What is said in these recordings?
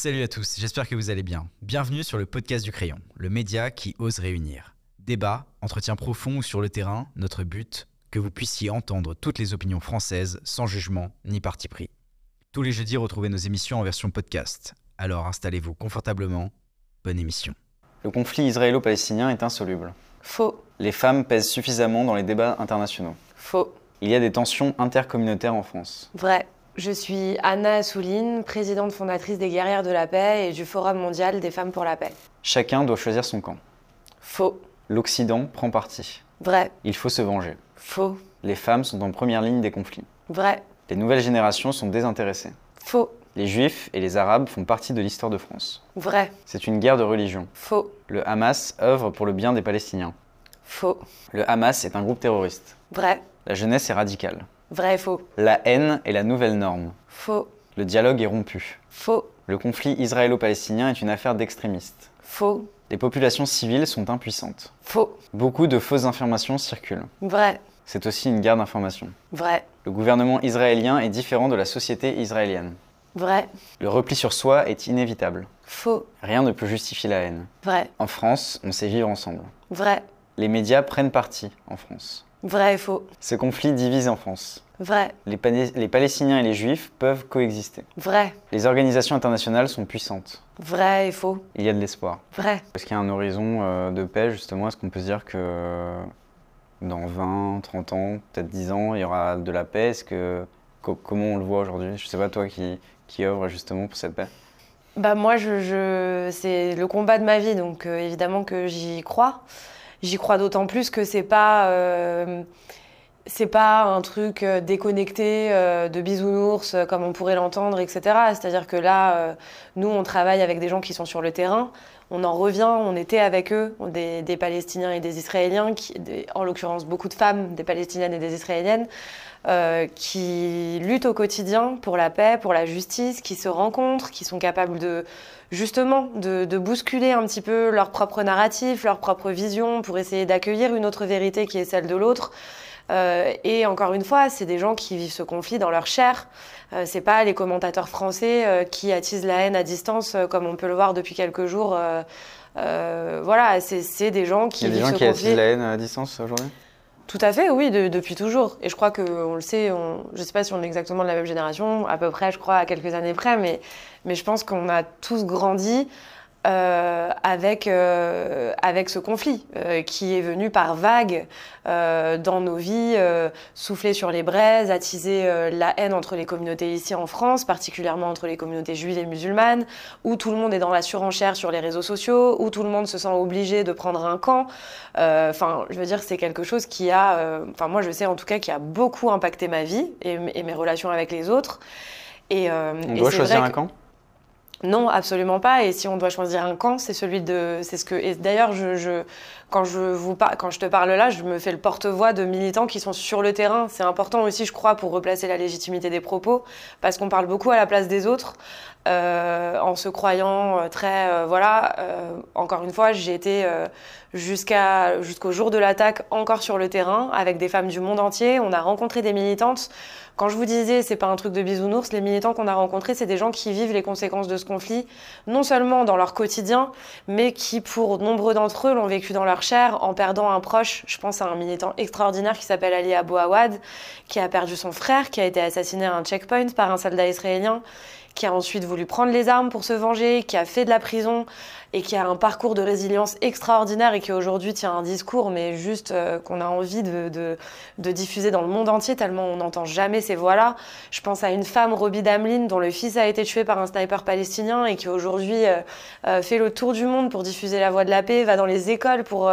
Salut à tous, j'espère que vous allez bien. Bienvenue sur le podcast du crayon, le média qui ose réunir. Débat, entretien profond ou sur le terrain, notre but, que vous puissiez entendre toutes les opinions françaises sans jugement ni parti pris. Tous les jeudis, retrouvez nos émissions en version podcast. Alors installez-vous confortablement. Bonne émission. Le conflit israélo-palestinien est insoluble. Faux. Les femmes pèsent suffisamment dans les débats internationaux. Faux. Il y a des tensions intercommunautaires en France. Vrai. Je suis Anna Assouline, présidente fondatrice des Guerrières de la Paix et du Forum mondial des femmes pour la paix. Chacun doit choisir son camp. Faux. L'Occident prend parti. Vrai. Il faut se venger. Faux. Les femmes sont en première ligne des conflits. Vrai. Les nouvelles générations sont désintéressées. Faux. Les Juifs et les Arabes font partie de l'histoire de France. Vrai. C'est une guerre de religion. Faux. Le Hamas œuvre pour le bien des Palestiniens. Faux. Le Hamas est un groupe terroriste. Vrai. La jeunesse est radicale. Vrai et faux. La haine est la nouvelle norme. Faux. Le dialogue est rompu. Faux. Le conflit israélo-palestinien est une affaire d'extrémistes. Faux. Les populations civiles sont impuissantes. Faux. Beaucoup de fausses informations circulent. Vrai. C'est aussi une guerre d'information. Vrai. Le gouvernement israélien est différent de la société israélienne. Vrai. Le repli sur soi est inévitable. Faux. Rien ne peut justifier la haine. Vrai. En France, on sait vivre ensemble. Vrai. Les médias prennent parti en France. Vrai et faux. Ce conflit divise en France. Vrai. Les, Palais- les Palestiniens et les Juifs peuvent coexister. Vrai. Les organisations internationales sont puissantes. Vrai et faux. Il y a de l'espoir. Vrai. Est-ce qu'il y a un horizon euh, de paix, justement? Est-ce qu'on peut se dire que euh, dans 20, 30 ans, peut-être 10 ans, il y aura de la paix? Est-ce que, co- Comment on le voit aujourd'hui? Je ne sais pas, toi qui, qui œuvre justement pour cette paix. Bah moi, je, je- c'est le combat de ma vie, donc euh, évidemment que j'y crois. J'y crois d'autant plus que c'est pas euh, pas un truc euh, déconnecté euh, de bisounours comme on pourrait l'entendre, etc. C'est-à-dire que là, nous, on travaille avec des gens qui sont sur le terrain. On en revient, on était avec eux, des, Palestiniens et des Israéliens, en l'occurrence beaucoup de femmes, des Palestiniennes et des Israéliennes, euh, qui luttent au quotidien pour la paix, pour la justice, qui se rencontrent, qui sont capables de justement de, de bousculer un petit peu leur propre narratif, leur propre vision, pour essayer d'accueillir une autre vérité qui est celle de l'autre. Euh, et encore une fois, c'est des gens qui vivent ce conflit dans leur chair. Euh, c'est pas les commentateurs français euh, qui attisent la haine à distance, comme on peut le voir depuis quelques jours. Voilà, c'est des gens qui Il y a des gens qui conflit. attisent la haine à distance aujourd'hui? Tout à fait, oui, de- depuis toujours. Et je crois qu'on le sait, je ne sais pas si on est exactement de la même génération, à peu près, je crois, à quelques années près, mais je pense qu'on a tous grandi euh, avec, euh, avec ce conflit euh, qui est venu par vagues euh, dans nos vies, euh, souffler sur les braises, attiser euh, la haine entre les communautés ici en France, particulièrement entre les communautés juives et musulmanes, où tout le monde est dans la surenchère sur les réseaux sociaux, où tout le monde se sent obligé de prendre un camp. Euh, Enfin, je veux dire, c'est quelque chose qui a, euh, enfin moi je sais en tout cas, qui a beaucoup impacté ma vie et, mes relations avec les autres. Et, euh, On et doit choisir vrai un que- camp? Non, absolument pas. Et si on doit choisir un camp, c'est celui de, c'est ce que. Et d'ailleurs, je, je, quand je vous par- quand je te parle là, je me fais le porte-voix de militants qui sont sur le terrain. C'est important aussi, je crois, pour replacer la légitimité des propos, parce qu'on parle beaucoup à la place des autres, euh, en se croyant euh, très, euh, voilà. encore une fois, j'ai été jusqu'à jusqu'au jour de l'attaque encore sur le terrain avec des femmes du monde entier. On a rencontré des militantes. Quand je vous disais, c'est pas un truc de bisounours, les militants qu'on a rencontrés, c'est des gens qui vivent les conséquences de ce conflit, non seulement dans leur quotidien, mais qui, pour nombreux d'entre eux, l'ont vécu dans leur en perdant un proche. Je pense à un militant extraordinaire qui s'appelle Ali Abou Awad, qui a perdu son frère, qui a été assassiné à un checkpoint par un soldat israélien, qui a ensuite voulu prendre les armes pour se venger, qui a fait de la prison et qui a un parcours de résilience extraordinaire et qui aujourd'hui tient un discours, mais juste euh, qu'on a envie de, diffuser dans le monde entier, tellement on n'entend jamais ces voix-là. Je pense à une femme, Roby Damlin, dont le fils a été tué par un sniper palestinien et qui aujourd'hui euh, euh, fait le tour du monde pour diffuser la voix de la paix, va dans les écoles pour,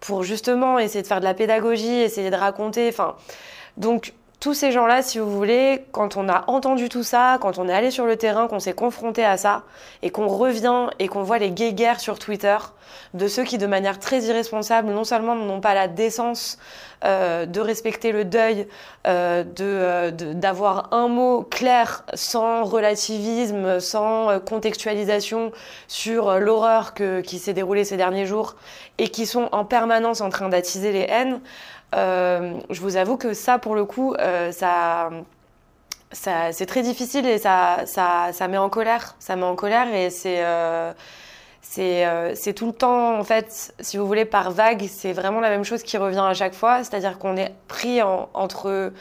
pour justement essayer de faire de la pédagogie, essayer de raconter. Enfin, donc tous ces gens-là, si vous voulez, quand on a entendu tout ça, quand on est allé sur le terrain, qu'on s'est confronté à ça, et qu'on revient et qu'on voit les guéguerres sur Twitter de ceux qui, de manière très irresponsable, non seulement n'ont pas la décence euh, de respecter le deuil, euh, euh, d'avoir un mot clair, sans relativisme, sans euh, contextualisation sur l'horreur qui s'est déroulée ces derniers jours, et qui sont en permanence en train d'attiser les haines, je vous avoue que ça, pour le coup, ça, c'est très difficile et ça, ça, ça, met en colère. Ça met en colère et c'est euh, c'est tout le temps, en fait, si vous voulez, par vague, c'est vraiment la même chose qui revient à chaque fois. C'est-à-dire qu'on est pris entre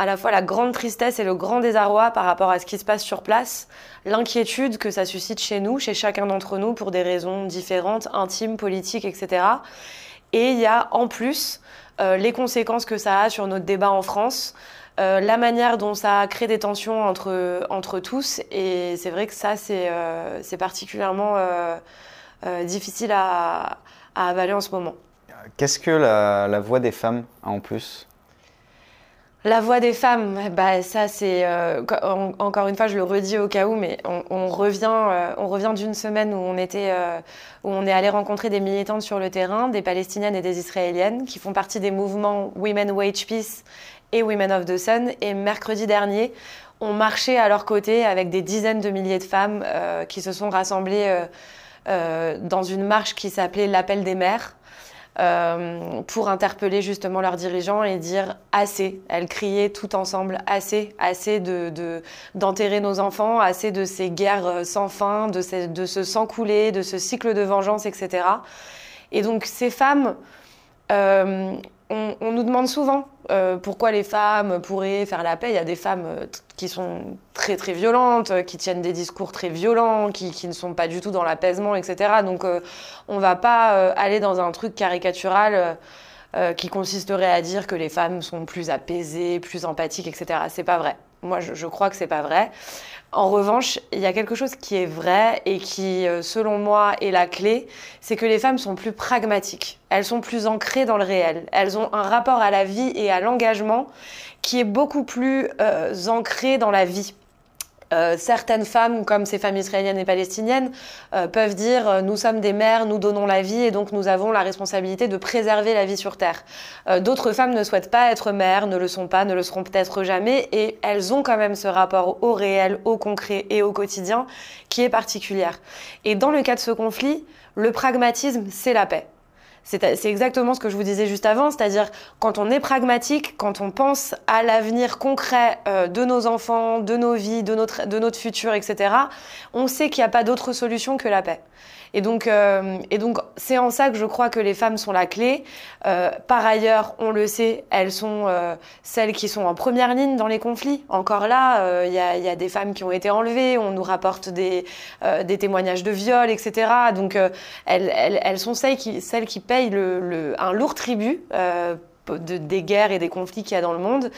à la fois la grande tristesse et le grand désarroi par rapport à ce qui se passe sur place, l'inquiétude que ça suscite chez nous, chez chacun d'entre nous, pour des raisons différentes, intimes, politiques, etc. Et il y a en plus euh, les conséquences que ça a sur notre débat en France, euh, la manière dont ça crée des tensions entre, entre tous. Et c'est vrai que ça, c'est euh, particulièrement difficile à, avaler en ce moment. Qu'est-ce que la voix des femmes a en plus? La voix des femmes, bah ça c'est encore une fois je le redis au cas où, mais on, revient, on revient d'une semaine où on était, où on est allé rencontrer des militantes sur le terrain, des Palestiniennes et des Israéliennes qui font partie des mouvements Women Wage Peace et Women of the Sun. Et mercredi dernier, on marchait à leur côté avec des dizaines de milliers de femmes euh, qui se sont rassemblées euh, euh, dans une marche qui s'appelait l'appel des mères. Pour interpeller justement leurs dirigeants et dire assez. Elles criaient tout ensemble assez, assez de, d'enterrer nos enfants, assez de ces guerres sans fin, de, ces, de ce sang coulé, de ce cycle de vengeance, etc. Et donc ces femmes, on, nous demande souvent euh, pourquoi les femmes pourraient faire la paix. Il y a des femmes euh, qui sont très très violentes, qui tiennent des discours très violents, qui, ne sont pas du tout dans l'apaisement, etc. Donc euh, on ne va pas aller dans un truc caricatural qui consisterait à dire que les femmes sont plus apaisées, plus empathiques, etc. C'est pas vrai. Moi, je, crois que c'est pas vrai. En revanche, il y a quelque chose qui est vrai et qui, euh, selon moi, est la clé, c'est que les femmes sont plus pragmatiques. Elles sont plus ancrées dans le réel. Elles ont un rapport à la vie et à l'engagement qui est beaucoup plus euh, ancré dans la vie. Euh, certaines femmes, comme ces femmes israéliennes et palestiniennes, euh, peuvent dire euh, nous sommes des mères, nous donnons la vie et donc nous avons la responsabilité de préserver la vie sur Terre. D'autres femmes ne souhaitent pas être mères, ne le sont pas, ne le seront peut-être jamais et elles ont quand même ce rapport au réel, au concret et au quotidien qui est particulière. Et dans le cas de ce conflit, le pragmatisme, c'est la paix. C'est exactement ce que je vous disais juste avant, c'est-à-dire quand on est pragmatique, quand on pense à l'avenir concret euh, de nos enfants, de nos vies, de notre, de notre futur, etc., on sait qu'il n'y a pas d'autre solution que la paix. Et donc, euh, et donc, c'est en ça que je crois que les femmes sont la clé. Euh, par ailleurs, on le sait, elles sont euh, celles qui sont en première ligne dans les conflits. Encore là, il y a, y, a, des femmes qui ont été enlevées. On nous rapporte des, des témoignages de viol, etc. Donc, elles, elles, elles, sont celles qui, celles qui payent le, le, un lourd tribut de, des guerres et des conflits qu'il y a dans le monde.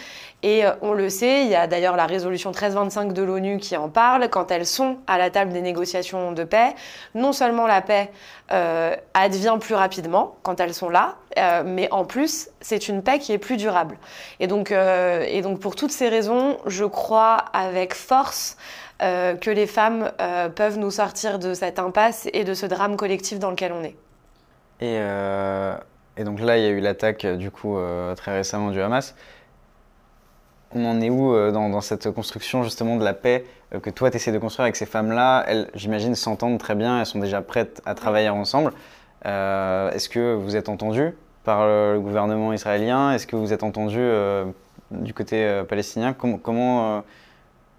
Et euh, on le sait, il y a d'ailleurs la résolution 1325 de l'ONU qui en parle. Quand elles sont à la table des négociations de paix, non seulement la paix euh, advient plus rapidement quand elles sont là, euh, mais en plus, c'est une paix qui est plus durable. Et donc, et donc pour toutes ces raisons, je crois avec force que les femmes peuvent nous sortir de cette impasse et de ce drame collectif dans lequel on est. Et et donc là, il y a eu l'attaque, euh, du coup, euh, très récemment du Hamas. On en est où euh, dans, cette construction, justement, de la paix que toi, tu essaies de construire avec ces femmes-là? Elles, j'imagine, s'entendent très bien, elles sont déjà prêtes à travailler ensemble. Est-ce que vous êtes entendu par le gouvernement israélien? Est-ce que vous êtes entendu du côté palestinien? Comment, comment,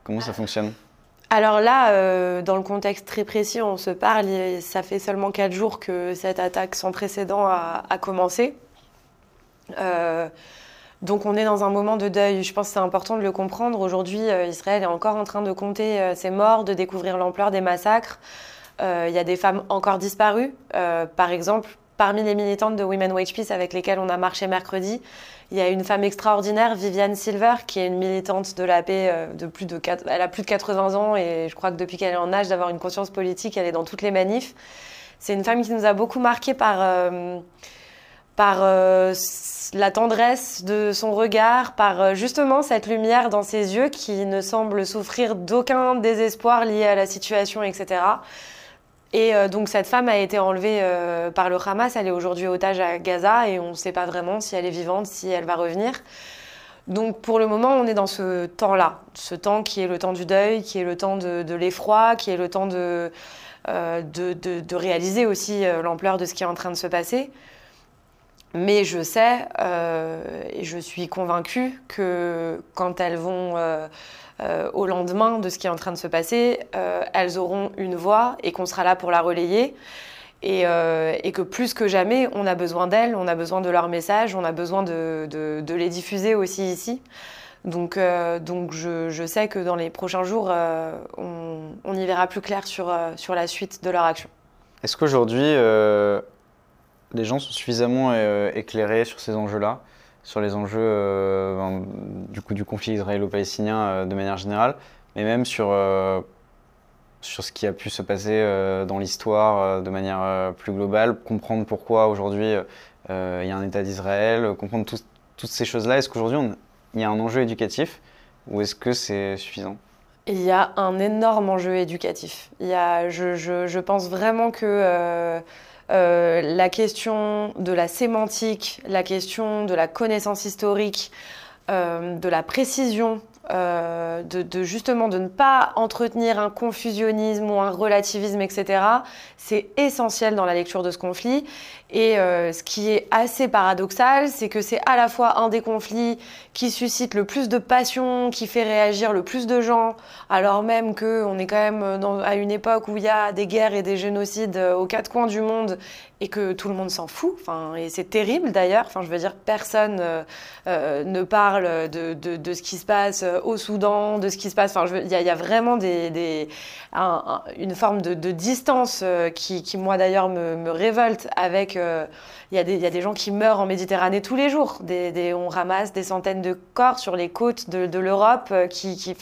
comment ça fonctionne? Alors là, euh, dans le contexte très précis, on se parle, ça fait seulement quatre jours que cette attaque sans précédent a, commencé. Euh, donc on est dans un moment de deuil. Je pense que c'est important de le comprendre. Aujourd'hui, euh, Israël est encore en train de compter ses morts, de découvrir l'ampleur des massacres. Il y a des femmes encore disparues. par exemple, parmi les militantes de Women Wage Peace avec lesquelles on a marché mercredi, il y a une femme extraordinaire, Viviane Silver, qui est une militante de la paix euh, de plus de 4... elle a plus de 80 ans et je crois que depuis qu'elle est en âge d'avoir une conscience politique, elle est dans toutes les manifs. C'est une femme qui nous a beaucoup marqué par euh, par euh, la tendresse de son regard, par justement cette lumière dans ses yeux qui ne semble souffrir d'aucun désespoir lié à la situation, etc. Et euh, donc cette femme a été enlevée euh, par le Hamas, elle est aujourd'hui otage à Gaza et on ne sait pas vraiment si elle est vivante, si elle va revenir. Donc pour le moment, on est dans ce temps-là, ce temps qui est le temps du deuil, qui est le temps de, l'effroi, qui est le temps de, euh, de, de réaliser aussi l'ampleur de ce qui est en train de se passer. Mais je sais et je suis convaincue que quand elles vont au lendemain de ce qui est en train de se passer, elles auront une voix et qu'on sera là pour la relayer. Et, que plus que jamais, on a besoin d'elles, on a besoin de leurs messages, on a besoin de, les diffuser aussi ici. Donc, euh, donc je, sais que dans les prochains jours, euh, on, y verra plus clair sur, euh, sur la suite de leur action. Est-ce qu'aujourd'hui, les gens sont suffisamment éclairés sur ces enjeux-là, sur les enjeux du, coup, du conflit israélo-palestinien de manière générale, mais même sur, sur ce qui a pu se passer dans l'histoire de manière plus globale, comprendre pourquoi aujourd'hui il y a un État d'Israël, comprendre toutes ces choses-là Est-ce qu'aujourd'hui il y a un enjeu éducatif ou est-ce que c'est suffisant? Il y a un énorme enjeu éducatif. Il y a, je, je, je, pense vraiment que euh, la question de la sémantique, la question de la connaissance historique, euh, de la précision euh, de, justement de ne pas entretenir un confusionnisme ou un relativisme, etc. C'est essentiel dans la lecture de ce conflit. Et euh, ce qui est assez paradoxal, c'est que c'est à la fois un des conflits qui suscite le plus de passion, qui fait réagir le plus de gens, alors même qu'on est quand même dans, à une époque où il y a des guerres et des génocides aux quatre coins du monde et que tout le monde s'en fout. Enfin, et c'est terrible d'ailleurs. Enfin, je veux dire, personne euh, ne parle de, de, ce qui se passe euh, au Soudan, de ce qui se passe. Enfin, il y, a vraiment des, une forme de, distance euh, qui, qui, moi d'ailleurs, me, me, révolte avec. Euh, il y, y, a des gens qui meurent en Méditerranée tous les jours. Des, des, on ramasse des centaines de corps sur les côtes de, de l'Europe, qui, qui,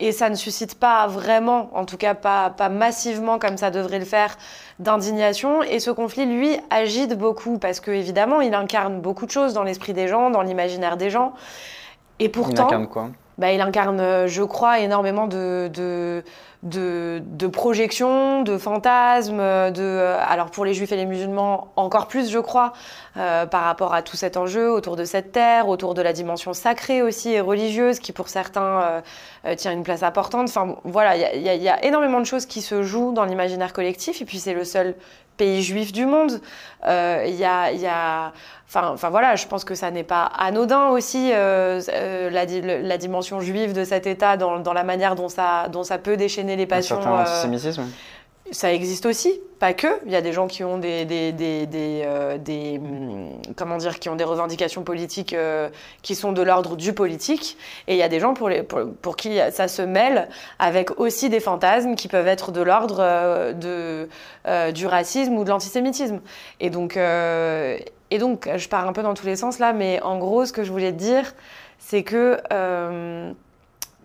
et ça ne suscite pas vraiment, en tout cas pas, pas massivement comme ça devrait le faire, d'indignation. Et ce conflit, lui, agite beaucoup parce que évidemment, il incarne beaucoup de choses dans l'esprit des gens, dans l'imaginaire des gens. Et pourtant, il incarne quoi? Bah, il incarne, euh, je crois, énormément de, projections, de fantasmes. De, euh, alors pour les juifs et les musulmans, encore plus, je crois, euh, par rapport à tout cet enjeu autour de cette terre, autour de la dimension sacrée aussi et religieuse, qui pour certains euh, tient une place importante. Enfin voilà, il y, a énormément de choses qui se jouent dans l'imaginaire collectif, et puis c'est le seul pays juif du monde. Il y a, y a Enfin, enfin voilà, je pense que ça n'est pas anodin aussi euh, euh, la, la, dimension juive de cet État dans, dans, la manière dont ça, dont ça peut déchaîner les passions. Un certain euh, antisémitisme ça existe aussi, pas que. Il y a des gens qui ont des, des, des, des, euh, hum, comment dire, qui ont des revendications politiques euh, qui sont de l'ordre du politique, et il y a des gens pour, les, pour, qui ça se mêle avec aussi des fantasmes qui peuvent être de l'ordre euh, de du racisme ou de l'antisémitisme. Et donc, et donc, je pars un peu dans tous les sens là, mais en gros, ce que je voulais dire, c'est que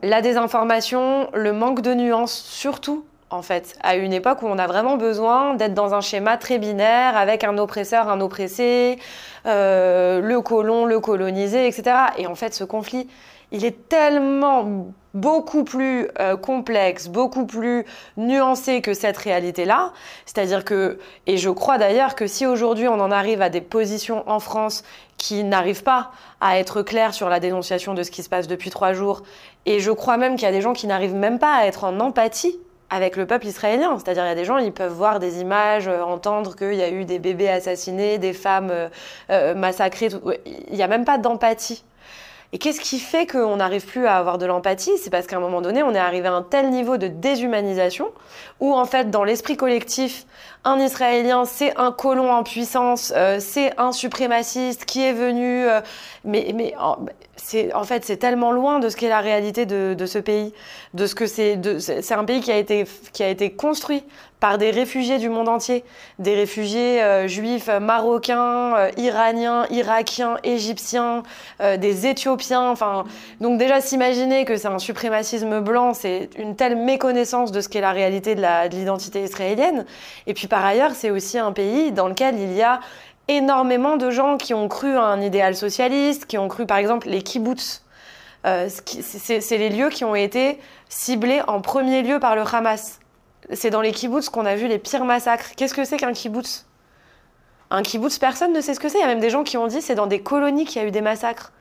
la désinformation, le manque de nuances, surtout en fait, à une époque où on a vraiment besoin d'être dans un schéma très binaire avec un oppresseur, un oppressé, euh, le colon, le colonisé, etc. Et en fait, ce conflit, il est tellement beaucoup plus euh, complexe, beaucoup plus nuancé que cette réalité-là. C'est-à-dire que, et je crois d'ailleurs que si aujourd'hui on en arrive à des positions en France qui n'arrivent pas à être claires sur la dénonciation de ce qui se passe depuis trois jours, et je crois même qu'il y a des gens qui n'arrivent même pas à être en empathie avec le peuple israélien. C'est-à-dire, il y a des gens, ils peuvent voir des images, euh, entendre qu'il y a eu des bébés assassinés, des femmes euh, euh, massacrées. Il n'y a même pas d'empathie. Et qu'est-ce qui fait qu'on n'arrive plus à avoir de l'empathie? C'est parce qu'à un moment donné, on est arrivé à un tel niveau de déshumanisation où, en fait, dans l'esprit collectif, un Israélien, c'est un colon en puissance, c'est un suprémaciste qui est venu. mais mais c'est en fait c'est tellement loin de ce qu'est la réalité de, ce pays, de ce que c'est. C'est un pays qui a été qui a été construit par des réfugiés du monde entier, des réfugiés euh, juifs, marocains, euh, iraniens, irakiens, égyptiens, euh, des Éthiopiens. Enfin, donc déjà s'imaginer que c'est un suprémacisme blanc, c'est une telle méconnaissance de ce qu'est la réalité de l'identité israélienne. Et puis par ailleurs, c'est aussi un pays dans lequel il y a énormément de gens qui ont cru à un idéal socialiste, qui ont cru par exemple les kibbutz. Euh, c'est les lieux qui ont été ciblés en premier lieu par le Hamas. C'est dans les kibbutz qu'on a vu les pires massacres. Qu'est-ce que c'est qu'un kibbutz? Un kibbutz, personne ne sait ce que c'est. Il y a même des gens qui ont dit c'est dans des colonies qu'il y a eu des massacres.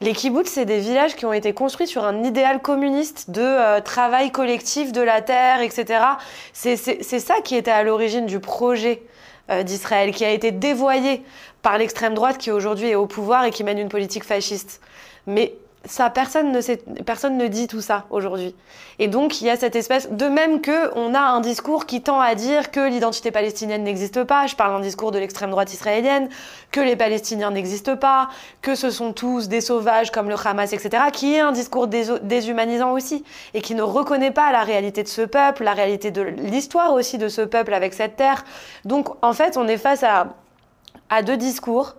Les kibbutz, c'est des villages qui ont été construits sur un idéal communiste de euh, travail collectif de la terre, etc. C'est ça qui était à l'origine du projet d'Israël, qui a été dévoyé par l'extrême droite qui aujourd'hui est au pouvoir et qui mène une politique fasciste. Mais ça, personne ne, personne ne dit tout ça aujourd'hui. Et donc, il y a cette espèce, de même que on a un discours qui tend à dire que l'identité palestinienne n'existe pas, je parle d'un discours de l'extrême droite israélienne, que les Palestiniens n'existent pas, que ce sont tous des sauvages comme le Hamas, etc., qui est un discours déshumanisant aussi, et qui ne reconnaît pas la réalité de ce peuple, la réalité de l'histoire aussi de ce peuple avec cette terre. Donc, en fait, on est face à deux discours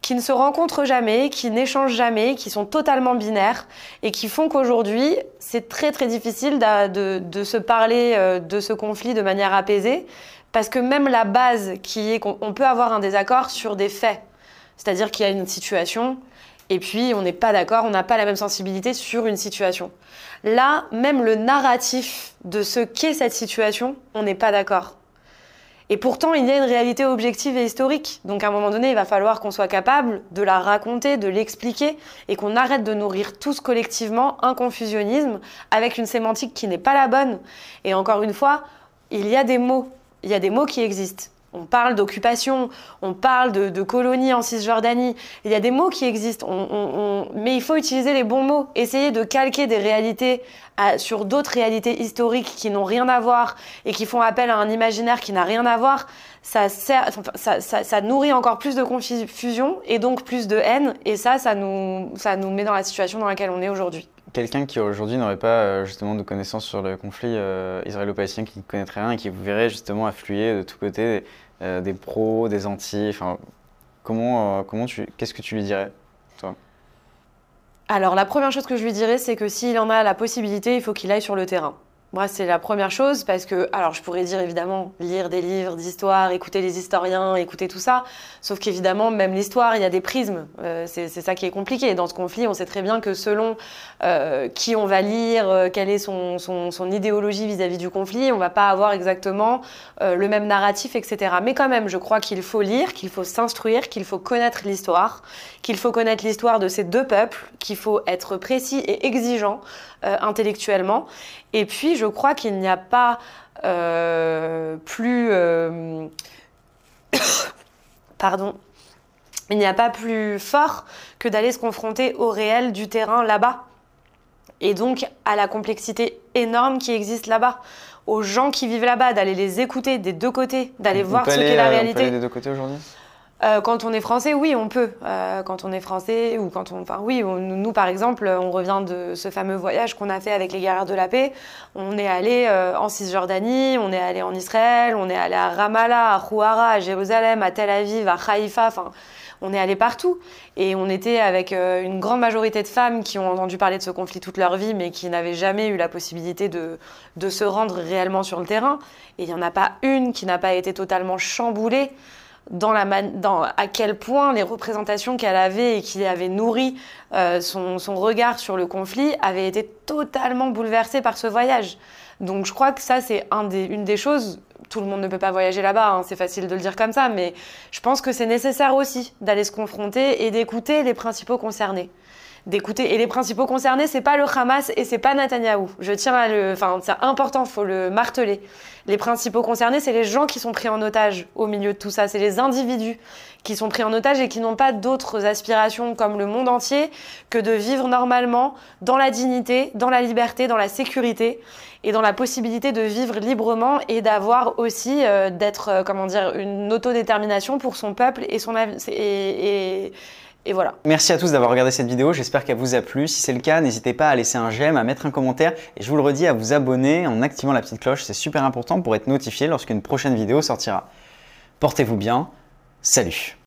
qui ne se rencontrent jamais, qui n'échangent jamais, qui sont totalement binaires et qui font qu'aujourd'hui, c'est très très difficile de, se parler euh, de ce conflit de manière apaisée parce que même la base qui est qu'on peut avoir un désaccord sur des faits, c'est-à-dire qu'il y a une situation et puis on n'est pas d'accord, on n'a pas la même sensibilité sur une situation. Là, même le narratif de ce qu'est cette situation, on n'est pas d'accord. Et pourtant, il y a une réalité objective et historique. Donc à un moment donné, il va falloir qu'on soit capable de la raconter, de l'expliquer, et qu'on arrête de nourrir tous collectivement un confusionnisme avec une sémantique qui n'est pas la bonne. Et encore une fois, il y a des mots, il y a des mots qui existent. On parle d'occupation, on parle de, de colonies en Cisjordanie. Il y a des mots qui existent, mais il faut utiliser les bons mots. Essayer de calquer des réalités sur d'autres réalités historiques qui n'ont rien à voir et qui font appel à un imaginaire qui n'a rien à voir, ça, ça, nourrit encore plus de confusion et donc plus de haine. Et ça, ça nous, ça nous met dans la situation dans laquelle on est aujourd'hui. Quelqu'un qui aujourd'hui n'aurait pas euh, justement de connaissances sur le conflit euh, israélo-palestinien, qui ne connaîtrait rien et qui vous verrait justement affluer de tous côtés euh, des pros, des anti, comment, comment qu'est-ce que tu lui dirais, toi? Alors la première chose que je lui dirais, c'est que s'il en a la possibilité, il faut qu'il aille sur le terrain. Moi, c'est la première chose parce que, alors je pourrais dire évidemment, lire des livres d'histoire, écouter les historiens, écouter tout ça. Sauf qu'évidemment, même l'histoire, il y a des prismes. Euh, c'est ça qui est compliqué. Dans ce conflit, on sait très bien que selon euh, qui on va lire, euh, quelle est son, son, son idéologie vis-à-vis du conflit, on va pas avoir exactement le même narratif, etc. Mais quand même, je crois qu'il faut lire, qu'il faut s'instruire, qu'il faut connaître l'histoire, qu'il faut connaître l'histoire de ces deux peuples, qu'il faut être précis et exigeant intellectuellement. Et puis, je crois qu'il n'y a pas euh, plus... Euh, pardon. Il n'y a pas plus fort que d'aller se confronter au réel du terrain là-bas. Et donc à la complexité énorme qui existe là-bas. Aux gens qui vivent là-bas, d'aller les écouter des deux côtés, d'aller voir ce qu'est la réalité. On peut aller des deux côtés aujourd'hui? Euh, quand on est français, oui, on peut. Euh, quand on est français, ou quand on. Enfin, oui, nous, par exemple, on revient de ce fameux voyage qu'on a fait avec les guerrières de la paix. On est allé euh, en Cisjordanie, on est allé en Israël, on est allé à Ramallah, à Houara, à Jérusalem, à Tel Aviv, à Haïfa. Enfin, on est allé partout. Et on était avec une grande majorité de femmes qui ont entendu parler de ce conflit toute leur vie, mais qui n'avaient jamais eu la possibilité de, de se rendre réellement sur le terrain. Et il n'y en a pas une qui n'a pas été totalement chamboulée dans, la à quel point les représentations qu'elle avait et qui avait nourri euh, son, regard sur le conflit avaient été totalement bouleversées par ce voyage. Donc je crois que ça, c'est une des choses. Tout le monde ne peut pas voyager là-bas, hein, c'est facile de le dire comme ça, mais je pense que c'est nécessaire aussi d'aller se confronter et d'écouter les principaux concernés d'écouter. Et les principaux concernés, c'est pas le Hamas et c'est pas Netanyahou. Je tiens à le, enfin, c'est important, faut le marteler. Les principaux concernés, c'est les gens qui sont pris en otage au milieu de tout ça. C'est les individus qui sont pris en otage et qui n'ont pas d'autres aspirations comme le monde entier que de vivre normalement dans la dignité, dans la liberté, dans la sécurité et dans la possibilité de vivre librement et d'avoir aussi euh, d'être, euh, comment dire, une autodétermination pour son peuple et son et voilà. Merci à tous d'avoir regardé cette vidéo, j'espère qu'elle vous a plu. Si c'est le cas, n'hésitez pas à laisser un j'aime, à mettre un commentaire et je vous le redis, à vous abonner en activant la petite cloche, c'est super important pour être notifié lorsqu'une prochaine vidéo sortira. Portez-vous bien, salut